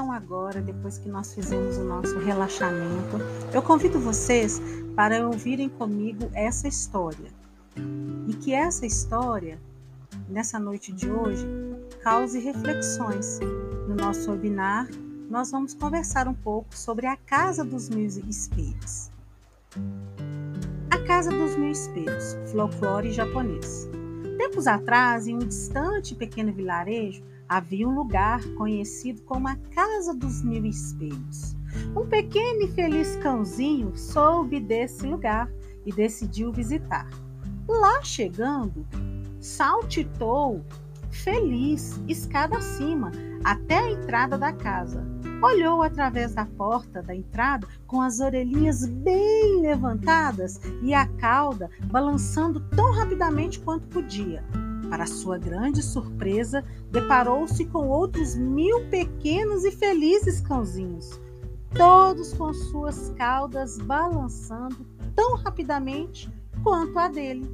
agora, depois que nós fizemos o nosso relaxamento, eu convido vocês para ouvirem comigo essa história. E que essa história, nessa noite de hoje, cause reflexões. No nosso webinar, nós vamos conversar um pouco sobre a Casa dos Mil Espelhos. A Casa dos Mil Espelhos, folclore japonês. Tempos atrás, em um distante pequeno vilarejo, havia um lugar conhecido como a Casa dos Mil Espelhos. Um pequeno e feliz cãozinho soube desse lugar e decidiu visitar. Lá chegando, saltitou feliz, escada acima, até a entrada da casa. Olhou através da porta da entrada com as orelhinhas bem levantadas e a cauda balançando tão rapidamente quanto podia. Para sua grande surpresa, deparou-se com outros mil pequenos e felizes cãozinhos, todos com suas caudas balançando tão rapidamente quanto a dele.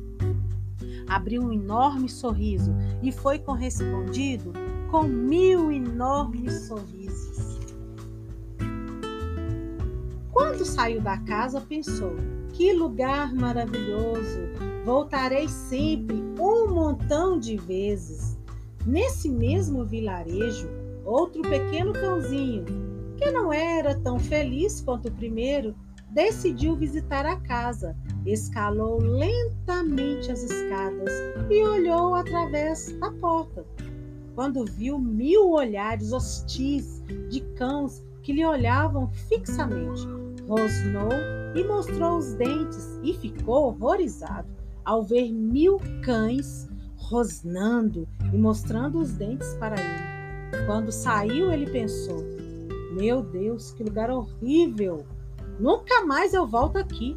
Abriu um enorme sorriso e foi correspondido com mil enormes sorrisos. Quando saiu da casa, pensou: que lugar maravilhoso! Voltarei sempre um montão de vezes. Nesse mesmo vilarejo, outro pequeno cãozinho, que não era tão feliz quanto o primeiro, decidiu visitar a casa. Escalou lentamente as escadas e olhou através da porta. Quando viu mil olhares hostis de cães que lhe olhavam fixamente, rosnou e mostrou os dentes e ficou horrorizado ao ver mil cães rosnando e mostrando os dentes para ele. Quando saiu, ele pensou: Meu Deus, que lugar horrível! Nunca mais eu volto aqui.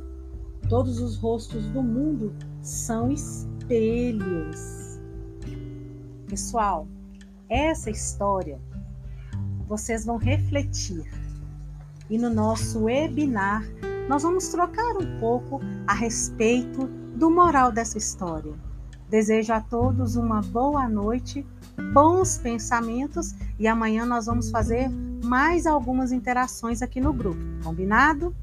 Todos os rostos do mundo são espelhos. Pessoal, essa história vocês vão refletir. E no nosso webinar, nós vamos trocar um pouco a respeito do moral dessa história. Desejo a todos uma boa noite, bons pensamentos e amanhã nós vamos fazer mais algumas interações aqui no grupo. Combinado?